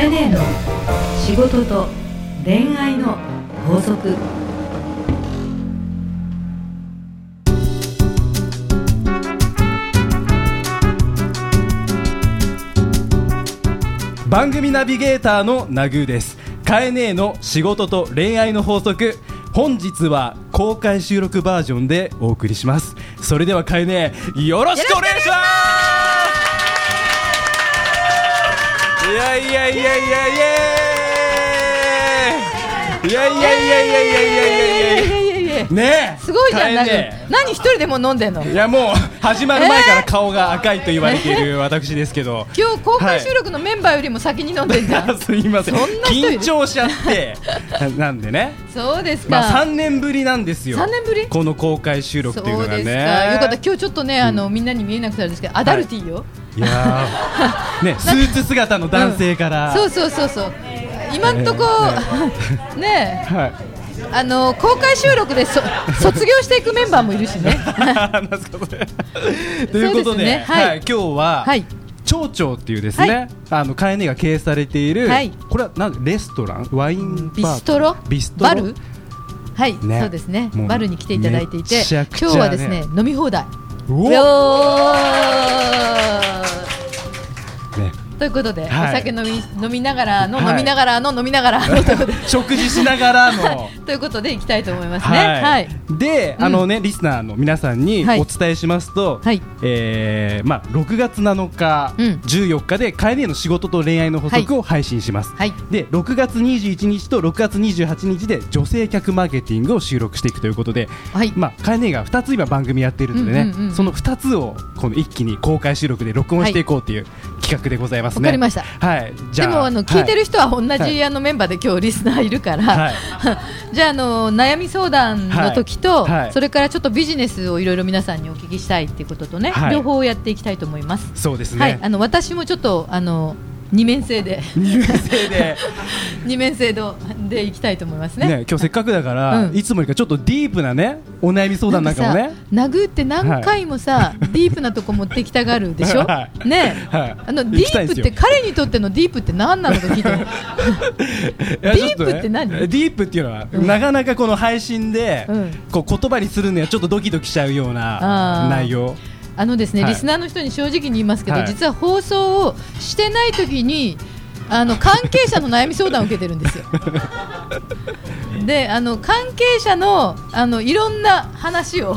かえねえの仕事と恋愛の法則。番組ナビゲーターのナグーです。カエネーの仕事と恋愛の法則。本日は公開収録バージョンでお送りします。それではカエネーよろしくお願いします。いやいやいやいやいやいやいやいやいやいやいやいやいやいやいやねすごいじゃん、なんかね何一人でも飲んでんのいやもう始まる前から顔が赤いと言われている私ですけど、今日公開収録のメンバーよりも先に飲んでんじゃん、すいません緊張しちゃってなんでねそうですか、まあ3年ぶりなんですよ三年ぶりこの公開収録っていうのがそうですか、ねよかった今日ちょっとね、あのみんなに見えなくなるんですけどアダルティーよ、いやー。ねスーツ姿の男性から、そうそうそうそう。今んとこ、ねえ。はい。あの公開収録でそ 卒業していくメンバーもいるしね。ということでねはい。はい、今日は、はい。蝶々っていうですね、はい。あのカエネが経営されている、はい。これはなんレストラン？ワインビストロ？ビストロ？バル？はい、ね。そうですね。バルに来ていただいていてね。今日はですね飲み放題 우와. ということで、はい。お酒飲み飲みながらの、はい。飲みながらの飲みながら 食事しながらの。ということでいきたいと思いますね。はい。で、うん。あのねリスナーの皆さんにはい。お伝えしますと、はい。えーまあ6月7日、うん。14日で帰りへの仕事と恋愛の法則を配信します。はい。で6月21日と6月28日で女性客マーケティングを収録していくということで、はい。まあ、カエネが2つ今番組やっているのでね、うんうんうんうん。その2つをこの一気に公開収録で録音していこうという企画でございますね。わかりましたはい、でもあの聞いてる人は同はじあのメンバーで今日リスナーいるから、はい じゃああの悩み相談の時と、それからちょっとビジネスをいろいろ皆さんにお聞きしたいっていうこととね、はい両方やっていきたいと思います。そうですね。はい。あの私もちょっとあの二面性で。二面性で。二面性ででいきたいと思いますね。ね、今日せっかくだから、うん。いつもよりかちょっとディープなねお悩み相談なんかもね。殴って何回もさ、ディープなとこ持ってきたがるでしょ、はね。はい。あのディープって彼にとってのディープって何なのか聞いて。ディープって何？ディープっていうのは、うんなかなかこの配信で、うん。こう言葉にするにはちょっとドキドキしちゃうような内容あのですね、はい。リスナーの人に正直に言いますけど、はい。実は放送をしてない時にあの関係者の悩み相談を受けてるんですよ。であの関係者のあのいろんな話を、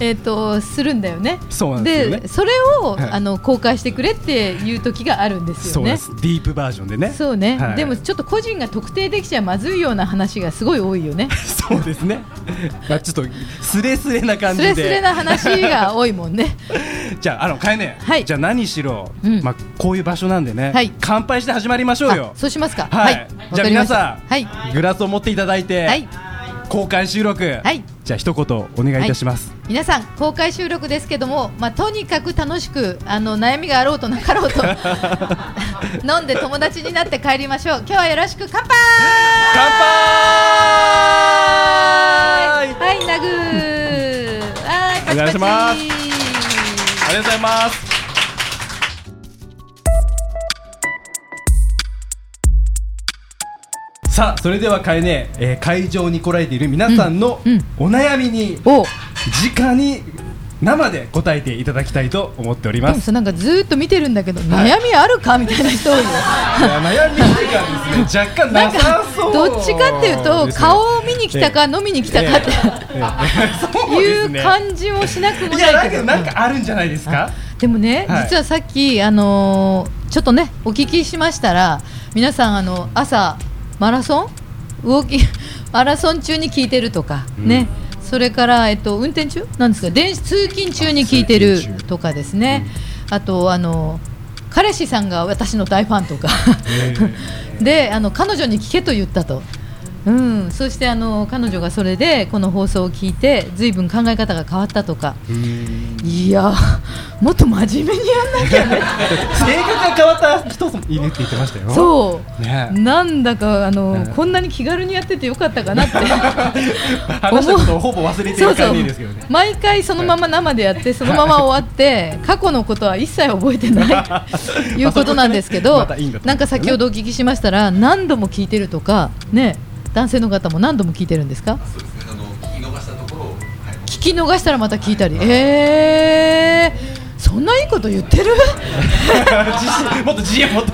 えっとするんだよね。そうなんでね。それを、はい。あの公開してくれっていう時があるんですよね。そうです。ディープバージョンでね。そうね、はい。でもちょっと個人が特定できちゃまずいような話がすごい多いよね。そうですね。まあちょっとスレスレな感スじで。レスレな話が多いもんね。じゃああのかえね、はい。じゃあ何しろ、うん。まあこういう場所なんでね、はい。乾杯して始まりましょうよ。あそうしますか。はい、わじゃあ皆さん、はい。グラスを持っていただいて、はい。公開収録、はい。じゃあ一言お願いいたします、皆さん公開収録ですけども、まあ、とにかく楽しくあの悩みがあろうとなかろうと 飲んで友達になって帰りましょう。今日はよろしく乾杯！乾杯！はいナグー。はいお願いします。ありがとうございますさあそれではかえね、えー会場に来られている皆さんのうんうん。お悩みにお。直に生で答えていただきたいと思っておりまですなんかずーっと見てるんだけど、はい。悩みあるか？みたいな人多いよ。いや悩みがですね 若干なさかそう。どっちかっていうとね。顔を見に来たか飲みに来たかってええ。ええ。そうでいう感じもしなくもないけど。なんかあるんじゃないですか？でもね、はい。実はさっき、あのーちょっとねお聞きしましたら皆さんあの朝マラソン？動き マラソン中に聞いてるとか、うん。ね。それから、えっと、運転中？なんですか？電子通勤中に聞いてるとかですね、あとあの彼氏さんが私の大ファンとか。であの彼女に聞けと言ったとうん、そしてあの彼女がそれでこの放送を聞いてずいぶん考え方が変わったとか。いやもっと真面目にやんなきゃね。性格が変わった人もいるって言ってましたよ。そう、ね。なんだかあの、うんこんなに気軽にやっててよかったかなって。話したことをほぼ忘れてる感じですけどね。毎回そのまま生でやってそのまま終わって過去のことは一切覚えてないという ことなんですけど、またいいんだと思うなんか先ほどお聞きしましたら何度も聞いてるとかね男性の方も何度も聞いてるんですか？そうですね。あの聞き逃したところを、はい、聞き逃したらまた聞いたり。えー、そんないいこと言ってる？もっと自信を持って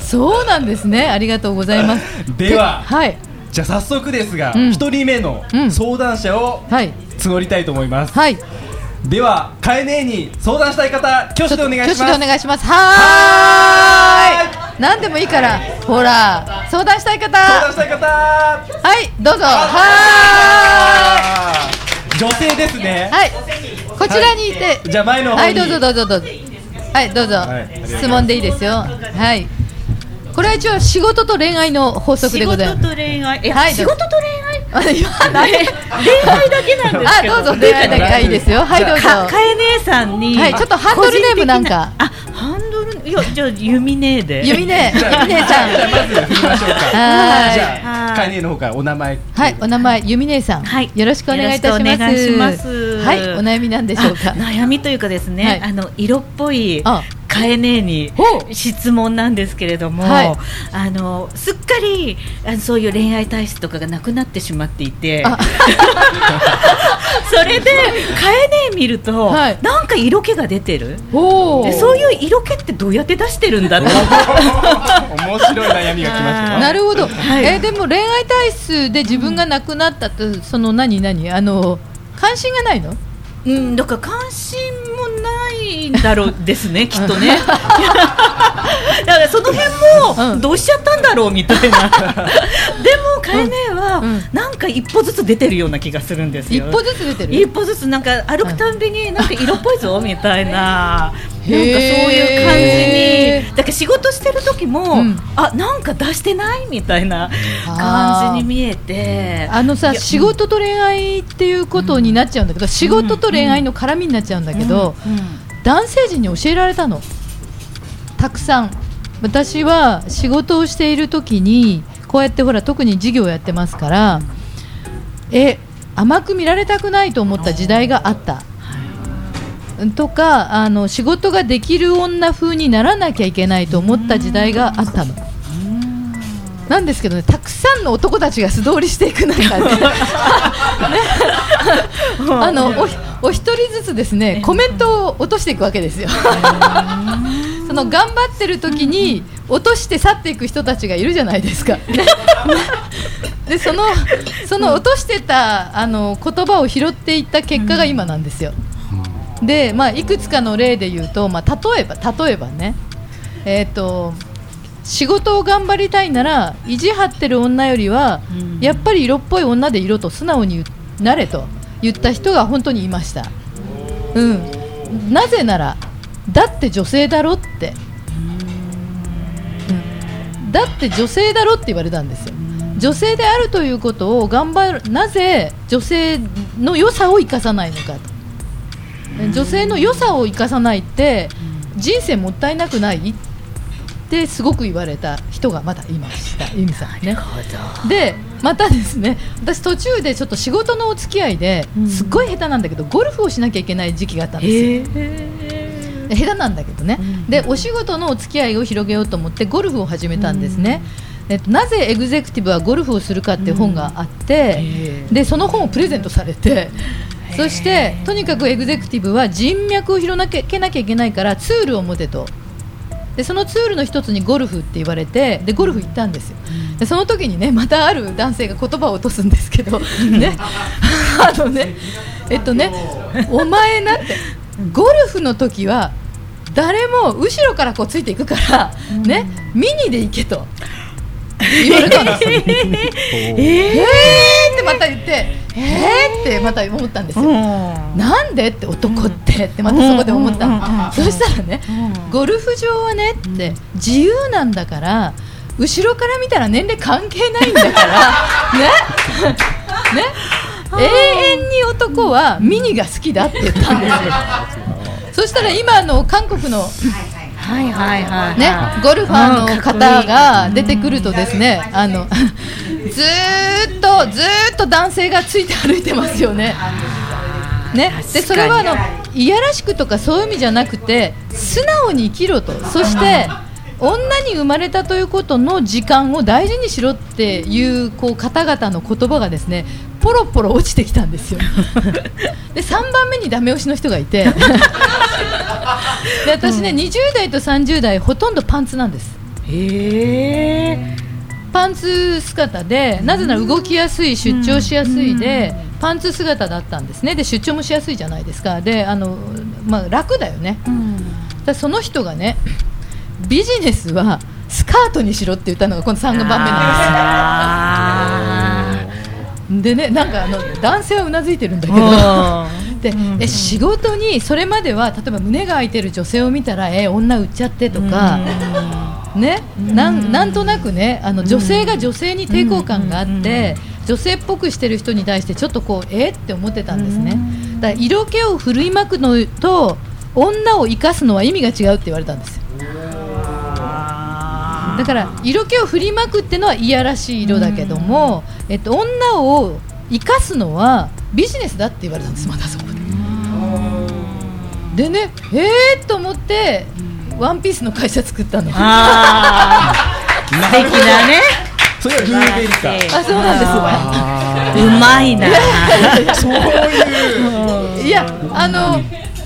そうなんですね。ありがとうございます。でははい。じゃあ早速ですがうん。一人目のうん。相談者をはい。募りたいと思います。はい。ではかえねえに相談したい方挙手でお願いし挙手ますでお願いします。はーい何でもいいからほら相談したい方。相談したい方。はいどうぞ。は女性ですね。ーいはい。こちらにいて。じゃあ前の方に。はいどうぞどうぞどうぞ。はいどうぞ、はい質問でいいですよ。はい。これは一応仕事と恋愛の法則でございます。仕事と恋愛。え、はい仕事と恋愛？あ言わない恋愛だけなんですけど。あどうぞ恋愛だけ。はいいいですよはいどうぞかかえ姉さんに。はいちょっとハンドルネームなんか。あハンいやじゃあユミネーでゆみねゆみねちゃん。じゃあまず振りましょうか。はい。じゃあはい。かえねえの方からお名前。はい、お名前ゆみねさん、はい。よろしくお願いいたします。お願いします。はい、お悩みなんでしょうか。あ。悩みというかですね、はい。あの色っぽいあかえねえに質問なんですけれども、はい。あのすっかりあのそういう恋愛体質とかがなくなってしまっていて。あ。それでかえねえ見ると、はい。なんか色気が出てる。おでそういう色気ってどうやって出してるんだって 面白い悩みが来ましたよ。なるほど。はい。えーでも恋愛体質で自分が亡くなったと、その何何？あの関心がないの？うん、だから関心もないんだろうですね、きっとね。だからその辺うんもどうしちゃったんだろうみたいな。でもかえねえはうんなんか一歩ずつ出てるような気がするんですよ。一歩ずつ出て一る。歩ずつなんか歩くたんびになんか色っぽいぞ みたいななんかそういう感じにだから仕事してる時も、うんあなんか出してないみたいな感じに見えてあのさ仕事と恋愛っていうことになっちゃうんだけど、仕事と恋愛の絡みになっちゃうんだけど、うんうん男性陣に教えられたの。たくさん。私は仕事をしている時にこうやってほら特に事業をやってますからえ甘く見られたくないと思った時代があった。とかあの仕事ができる女風にならなきゃいけないと思った時代があったの。なんですけどね、たくさんの男たちが素通りしていく中で、ね。あのおお一人ずつですねコメントを落としていくわけですよ。その頑張ってる時に落として去っていく人たちがいるじゃないですか。ね。でそのその落としてたあの言葉を拾っていった結果が今なんですよ。で、まあ、いくつかの例で言うと、まあ、例えば例えばね、えー、と仕事を頑張りたいなら意地張ってる女よりは、うん。やっぱり色っぽい女でいろと素直になれと言った人が本当にいました、うん、なぜならだって女性だろって、うん。だって女性だろって言われたんですよ。女性であるということを頑張るなぜ女性の良さを生かさないのか女性の良さを生かさないって人生もったいなくないってすごく言われた。人がまだいました。由美さんね。でまたですね私途中でちょっと仕事のお付き合いですっごい下手なんだけどゴルフをしなきゃいけない時期があったんですよ。下手なんだけどね、でお仕事のお付き合いを広げようと思ってゴルフを始めたんですね、えっと、なぜエグゼクティブはゴルフをするかっていう本があって、でその本をプレゼントされてそしてとにかくエグゼクティブは人脈を広げなきゃいけないからツールを持てとでそのツールの一つにゴルフって言われてでゴルフ行ったんですよ、でその時にねまたある男性が言葉を落とすんですけどね。あのねえっとねお前なってゴルフの時は誰も後ろからこうついていくから、ねミニで行けと言われたんですよ。えーってまた言ってえーってまた思ったんですよ。なんでって男ってってまたそこで思った。の、そしたらね、ゴルフ場はねって自由なんだから後ろから見たら年齢関係ないんだから ね。ね。永遠に男はミニが好きだって言ったんですよ。そしたら今の韓国のはいはいはいね、ゴルファーの方が出てくるとですね、あの ずーっとずーっと男性がついて歩いてますよね。ね、でそれはあのいやらしくとかそういう意味じゃなくて素直に生きろと。そして女に生まれたということの時間を大事にしろっていうこう方々の言葉がですねポロポロ落ちてきたんですよ。で3番目にダメ押しの人がいて。で私ね、20代と30代ほとんどパンツなんです。へえパンツ姿でなぜなら動きやすい出張しやすいで、パンツ姿だったんですね。で出張もしやすいじゃないですか。であの、まあ、楽だよね、だその人がねビジネスはスカートにしろって言ったのがこの3番目なんですよでねなんかあの男性はうなずいてるんだけど。でえ仕事にそれまでは例えば胸が開いてる女性を見たらえ女売っちゃってとか、ね、なんなんとなくねあの女性が女性に抵抗感があって、女性っぽくしてる人に対してちょっとこうえ？って思ってたんですね、だから色気を振るいまくのと女を生かすのは意味が違うって言われたんですよだから色気を振りまくってのはいやらしい色だけども、えっと、女を生かすのはビジネスだって言われたんですまたそこで。でねえー、と思ってワンピースの会社作ったの。あ 素敵だね。それはルーベリカ。そうなんですよ。うまいな。そういう。いやあの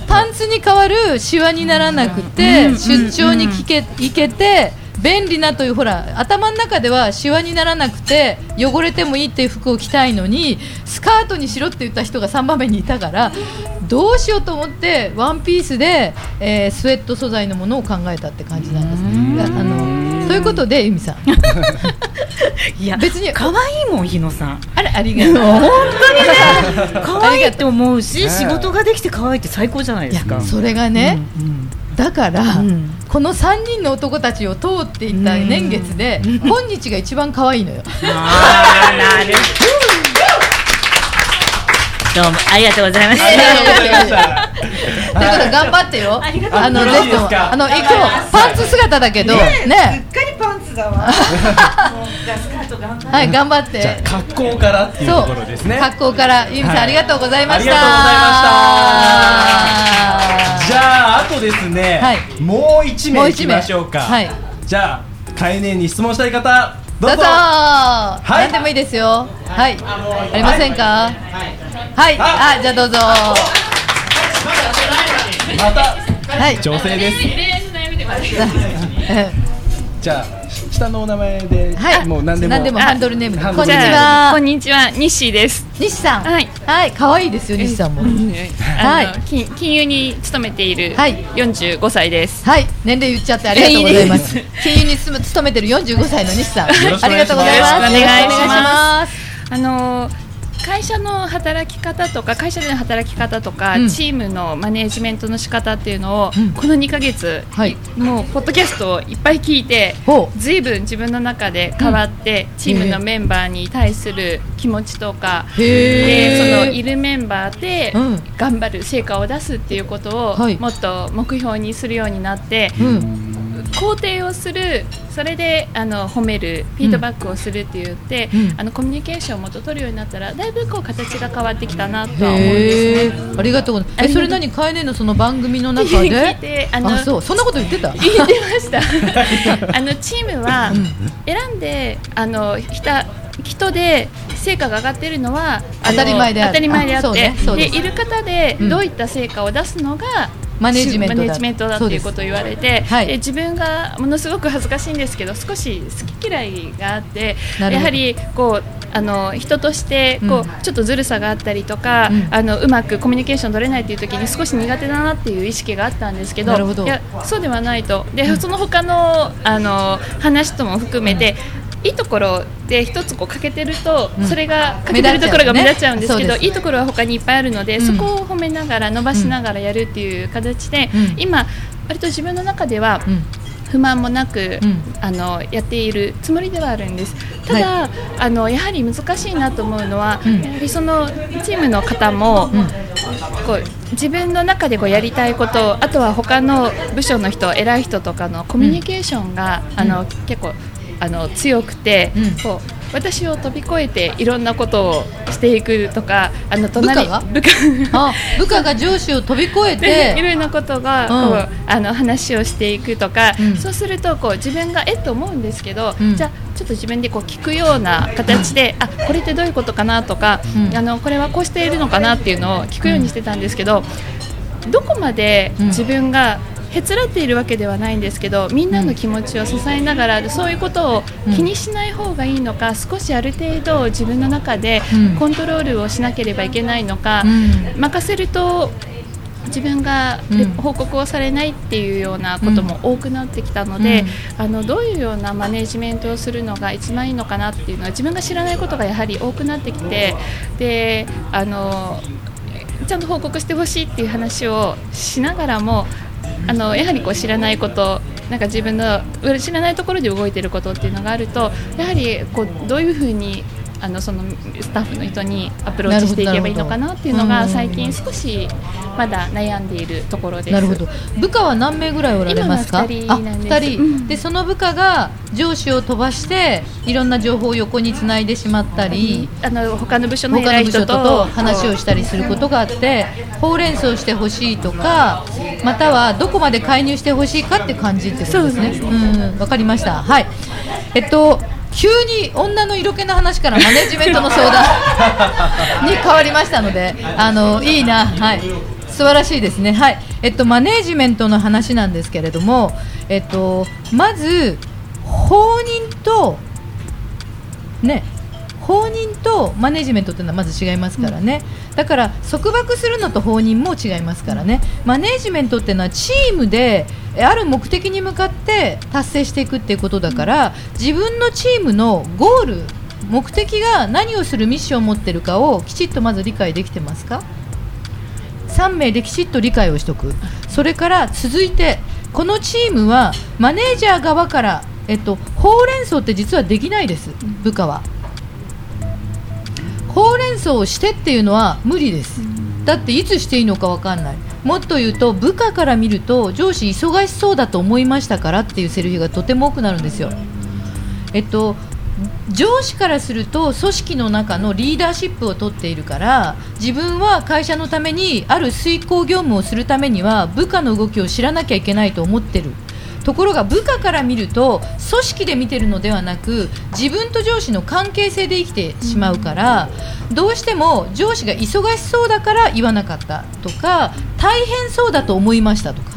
パンツに代わるシワにならなくて、出張に行け行けて便利なというほら頭の中ではシワにならなくて汚れてもいいっていう服を着たいのにスカートにしろって言った人が3番目にいたからどうしようと思ってワンピースで、えースウェット素材のものを考えたって感じなんです。あのということで由美さん。いや別に可愛いもん日野さん。あれありがとう。本当にね。可愛いって思うしね仕事ができて可愛いって最高じゃないですか。それがね、だから、うん。この3人の男たちを通っていった年月で、今日が一番可愛いのよ。あーなるど。うもありがとうございましいやいやいやいやいやはということで頑張ってよ。あのよろしいですか？あの今日パンツ姿だけどね。かりパンツだわはい頑張っじゃあて。格好からっていうところですね格好からゆみさん、はいありがとうございました。ありがとうございましたじゃああとですね、はいもう一名いきもう一名ましょうかはいじゃあカエネに質問したい方どうぞどうぞ。い何でもいいですよ。はい。ありませんか？はい。あじゃあどうぞ。またはい。女性ですじゃあ下のお名前で、はい。もう何でも何でもハンドルネームで。こんにちはこん。にちは、西です。西さん。はい。はい。可愛いですよ西さんも。はい金金融に勤めているはい45歳です。はい、年齢言っちゃってありがとうございます。金融に勤め勤めてる45歳の西さん、ありがとうございます。よろしくお願いしますよろくお願いします。あの会社の働き方とか会社での働き方とか、うん。チームのマネージメントの仕方っていうのを、うん。この2ヶ月、はい。もうポッドキャストをいっぱい聞いてずいぶん自分の中で変わって、チームのメンバーに対する気持ちとかでそのいるメンバーでうん。頑張る成果を出すっていうことを、はい。もっと目標にするようになって、うん、肯定をするそれであの褒めるフィードバックをするって言って、うんあのコミュニケーションをもっと取るようになったらだいぶこう形が変わってきたなとは思うんですね。ありがとうございます。え、それ何カエネのその番組の中で？てあのあ、そう、そんなこと言ってた？言ってました あのチームは選んであのひた人で成果が上がっているのは当たり前である当たり前でああそうってねそうでいる方でうんどういった成果を出すのが、マネージメントだマネージメントだっていうことを言われて、はい。で自分がものすごく恥ずかしいんですけど少し好き嫌いがあってやはりこうあの人としてこう、うんちょっとずるさがあったりとか、うん。あのうまくコミュニケーション取れないっていう時に少し苦手だなっていう意識があったんですけどいやそうではないと。で、その他のあの話とも含めて、いいところで一つこう欠けてると、うん。それが欠けてるところが目立っちゃうんですけどいいところは他にいっぱいあるので、うん。そこを褒めながら伸ばしながらやるっていう形で、うん。今割と自分の中では、うん、不満もなく、うん。あのやっているつもりではあるんです。ただ、あのやはり難しいなと思うのは、うん。やはりそのチームの方も、うん。こう自分の中でこうやりたいことあとは他の部署の人偉い人とかのコミュニケーションが、あの結構あの強くて、うん。こう私を飛び越えていろんなことをしていくとかあの隣部下が？部下。あ部下が上司を飛び越えて？ろいろなことがうん。こう、あの話をしていくとか、うん。そうするとこう自分がえっと思うんですけど、うん。じゃあちょっと自分でこう聞くような形で、あこれってどういうことかなとか、うん。あのこれはこうしているのかなっていうのを聞くようにしてたんですけど、どこまでうん。自分がへつらっているわけではないんですけどみんなの気持ちを支えながらそういうことを気にしない方がいいのか、少しある程度自分の中でうん。コントロールをしなければいけないのか、うん。任せると自分がうん。報告をされないっていうようなことも多くなってきたので、あのどういうようなマネジメントをするのが一番いいのかなっていうのは自分が知らないことがやはり多くなってきてであのちゃんと報告してほしいっていう話をしながらもあのやはりこう知らないことなんか自分の知らないところで動いていることっていうのがあるとやはりこうどういうふうにあのそのスタッフの人にアプローチしていけばいいのかなっていうのが最近少しまだ悩んでいるところです。なるほど。部下は何名ぐらいおられますか？今は二人でその部下が上司を飛ばしていろんな情報を横につないでしまったり、あの他の部署の他の部署とと話をしたりすることがあってほうれん草してほしいとかまたはどこまで介入してほしいかって感じってことですね。うんわかりました。はい。えっと急に女の色気の話からマネジメントの相談 に変わりましたのであのいいな。はい。素晴らしいですね。はい。えっとマネジメントの話なんですけれどもえっとまず放任とね放任とマネジメントっていうのはまず違いますからね、だから束縛するのと放任も違いますからね。マネジメントっていうのはチームでえある目的に向かって達成していくっていうことだから自分のチームのゴール目的が何をするミッションを持ってるかをきちっとまず理解できてますか？3名できちっと理解をしておく。それから続いてこのチームはマネージャー側から、えっと、ほうれん草って実はできないです部下はほうれん草をしてっていうのは無理です。だっていつしていいのか分かんない。もっと言うと部下から見ると上司忙しそうだと思いましたからっていうセリフがとても多くなるんですよ。えっと上司からすると組織の中のリーダーシップを取っているから自分は会社のためにある遂行業務をするためには部下の動きを知らなきゃいけないと思ってる。ところが部下から見ると組織で見てるのではなく自分と上司の関係性で生きてしまうから、どうしても上司が忙しそうだから言わなかったとか大変そうだと思いましたとか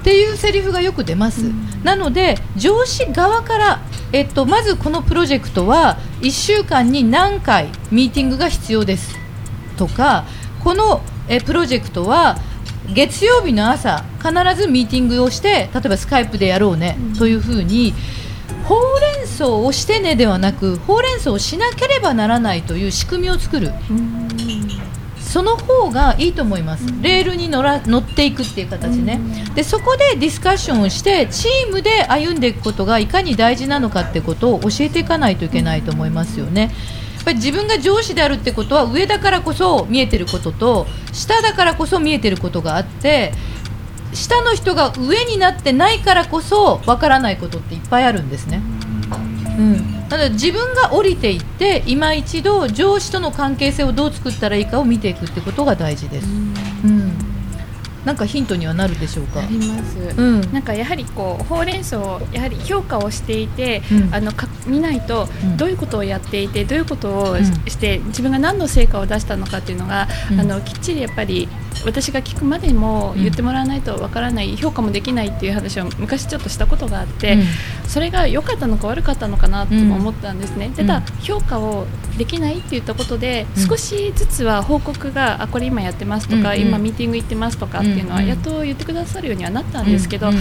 っていうセリフがよく出ます、なので上司側から、えっと、まずこのプロジェクトは1週間に何回ミーティングが必要ですとかこのえプロジェクトは月曜日の朝必ずミーティングをして例えばスカイプでやろうね、というふうにほうれん草をしてねではなくほうれん草をしなければならないという仕組みを作る。その方がいいと思います、レールに乗ら乗っていくっていう形ね、でそこでディスカッションをしてチームで歩んでいくことがいかに大事なのかってことを教えていかないといけないと思いますよね。やっぱり自分が上司であるってことは上だからこそ見えてることと下だからこそ見えてることがあって下の人が上になってないからこそわからないことっていっぱいあるんですね。うん、なので自分が降りていって今一度上司との関係性をどう作ったらいいかを見ていくってことが大事です。うん、なんかヒントにはなるでしょうか？あ。ります。うん、なんかやはりこうほうれん草をやはり評価をしていて、うん。あのか見ないとうん。どういうことをやっていてどういうことをうん。しして自分が何の成果を出したのかっていうのが、うん。あのきっちりやっぱり私が聞くまでも言ってもらわないとわからない、評価もできないっていう話を昔ちょっとしたことがあって、うん。それが良かったのか悪かったのかなとも思ったんですね、うん。ただ評価をできないって言ったことで、うん。少しずつは報告があこれ今やってますとか、うんうん。今ミーティング行ってますとかっていうのはうんうん。やっと言ってくださるようにはなったんですけど、うん。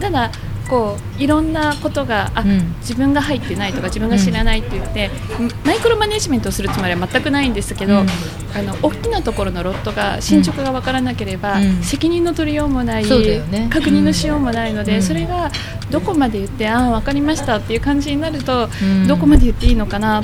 ただこういろんなことがあ、うん。自分が入ってないとか自分が知らないって言って、マイクロマネジメントをするつもりは全くないんですけど、うん。あの大きなところのロットが進捗が分からなければ、うん。責任の取りようもない、ね。確認のしようもないので、うん。それがどこまで言ってああ分かりましたっていう感じになると、うん。どこまで言っていいのかな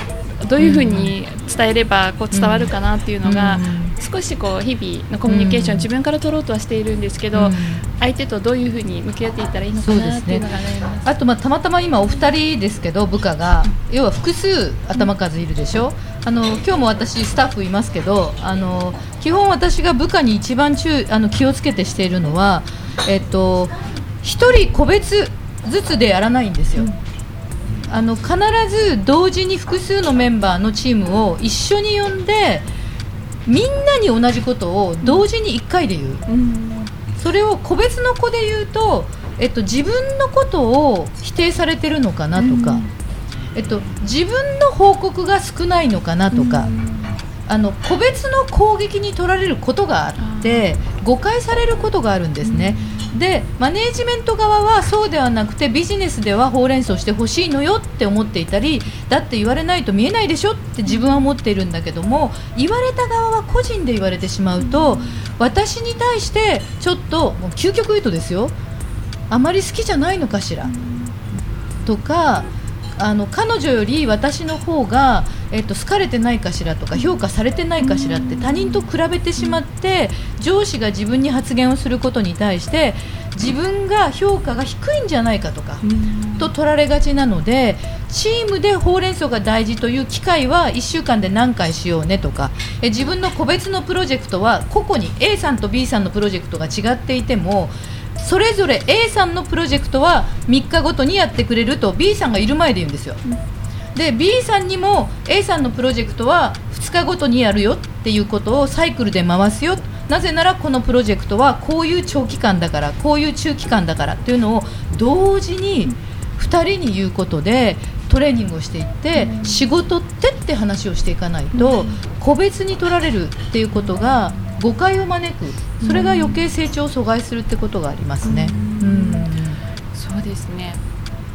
どういうふうに伝えればこう伝わるかなっていうのが、うん少しこう日々のコミュニケーション、うん。自分から取ろうとはしているんですけど、うん相手とどういうふうに向き合っていったらいいのかなっていうのが。あとまあたまたま今お二人ですけど部下が要は複数頭数いるでしょ、あの今日も私スタッフいますけどあの基本私が部下に一番注あの気をつけてしているのはえっと一人個別ずつでやらないんですよ、あの必ず同時に複数のメンバーのチームを一緒に呼んでみんなに同じことを同時に1回で言う、うん。それを個別の子で言うと、えっと、自分のことを否定されてるのかなとか、うん。えっと、自分の報告が少ないのかなとか、あの個別の攻撃に取られることがあって誤解されることがあるんですね。でマネージメント側はそうではなくてビジネスではほうれん草してほしいのよって思っていたりだって言われないと見えないでしょって自分は思っているんだけども言われた側は個人で言われてしまうと私に対してちょっともう究極言うとですよあまり好きじゃないのかしらとかあの彼女より私の方が、えっと、好かれてないかしらとか評価されてないかしらって他人と比べてしまって上司が自分に発言をすることに対して自分が評価が低いんじゃないかとか。と取られがちなのでチームでほうれん草が大事という機会は1週間で何回しようねとかえ自分の個別のプロジェクトは個々に A さんと B さんのプロジェクトが違っていてもそれぞれ A さんのプロジェクトは3日ごとにやってくれると B さんがいる前で言うんですよ。で B さんにも A さんのプロジェクトは2日ごとにやるよっていうことをサイクルで回すよ。なぜならこのプロジェクトはこういう長期間だからこういう中期間だからっていうのを同時に2人に言うことでトレーニングをしていって、仕事ってって話をしていかないと、個別に取られるっていうことが誤解を招く。それが余計成長を阻害するってことがありますね。うん。そうですね。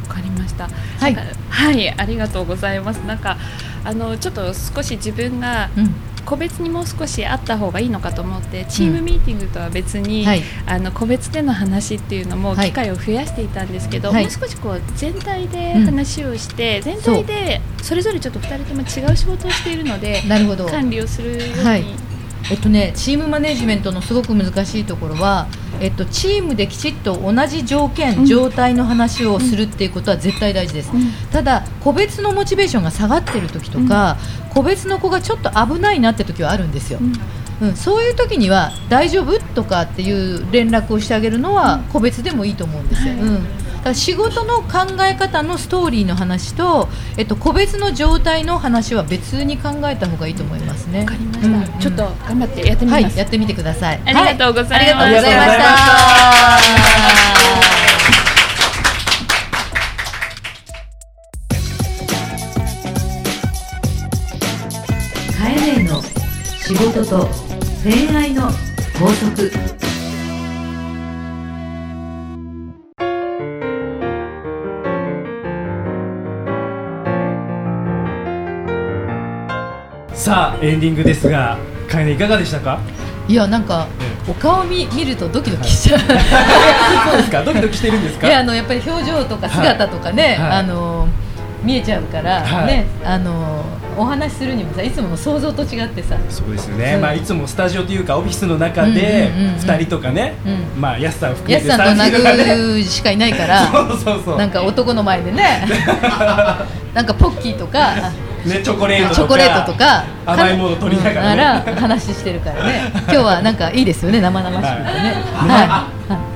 わかりました。はい。はい、ありがとうございます。なんかあのちょっと少し自分がうん。個別にもう少しあった方がいいのかと思って、チームミーティングとは別に、はい。あの個別での話っていうのもはい。機会を増やしていたんですけど、はい。もう少しこう全体でうん。話をして、全体でそれぞれちょっと2人とも違う仕事をしているので、なるほど。管理をするように、はいえっとね、チームマネジメントのすごく難しいところは、えっと、チームできちっと同じ条件、うん。状態の話をするっていうことは絶対大事です、うん。ただ個別のモチベーションが下がってる時とか、個別の子がちょっと危ないなって時はあるんですよ、うん、そういう時には大丈夫？とかっていう連絡をしてあげるのは個別でもいいと思うんですよ、はい。うん、だから仕事の考え方のストーリーの話と、えっと、個別の状態の話は別に考えた方がいいと思いますね。わかりました、うん。ちょっと頑張ってやってみます。はい、やってみてください。ありがとうございます。はありがとうございましありがとうございまカエネの仕事と恋愛の法則エンディングですがかえねいかがでしたか？いや、なんか、お顔見見るとドキドキしちゃう。そうですか？ドキドキしてるんですか？いや、あの、やっぱり表情とか姿とかね、はいあの。見えちゃうから、はいね、あの、お話しするにもさ、いつもの想像と違ってさ。そうですよね、うんまあ、いつもスタジオというかオフィスの中でうんうんうんうん2人とかね、うんまあ、安さん含めてやすさんと3人とかね殴しかいないから。そうそうそうなんか男の前でね。なんかポッキーとか。ね、チョコレートとかチョコレートとか甘いもの取りながらね。うん話してるからね今日はなんかいいですよね生々しくてねはい、はい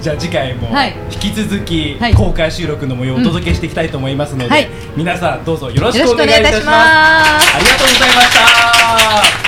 じゃあ次回もはい引き続きはい公開収録の模様をお届けしていきたいと思いますので、はい皆さんどうぞよろしくお願いいたしますありがとうございました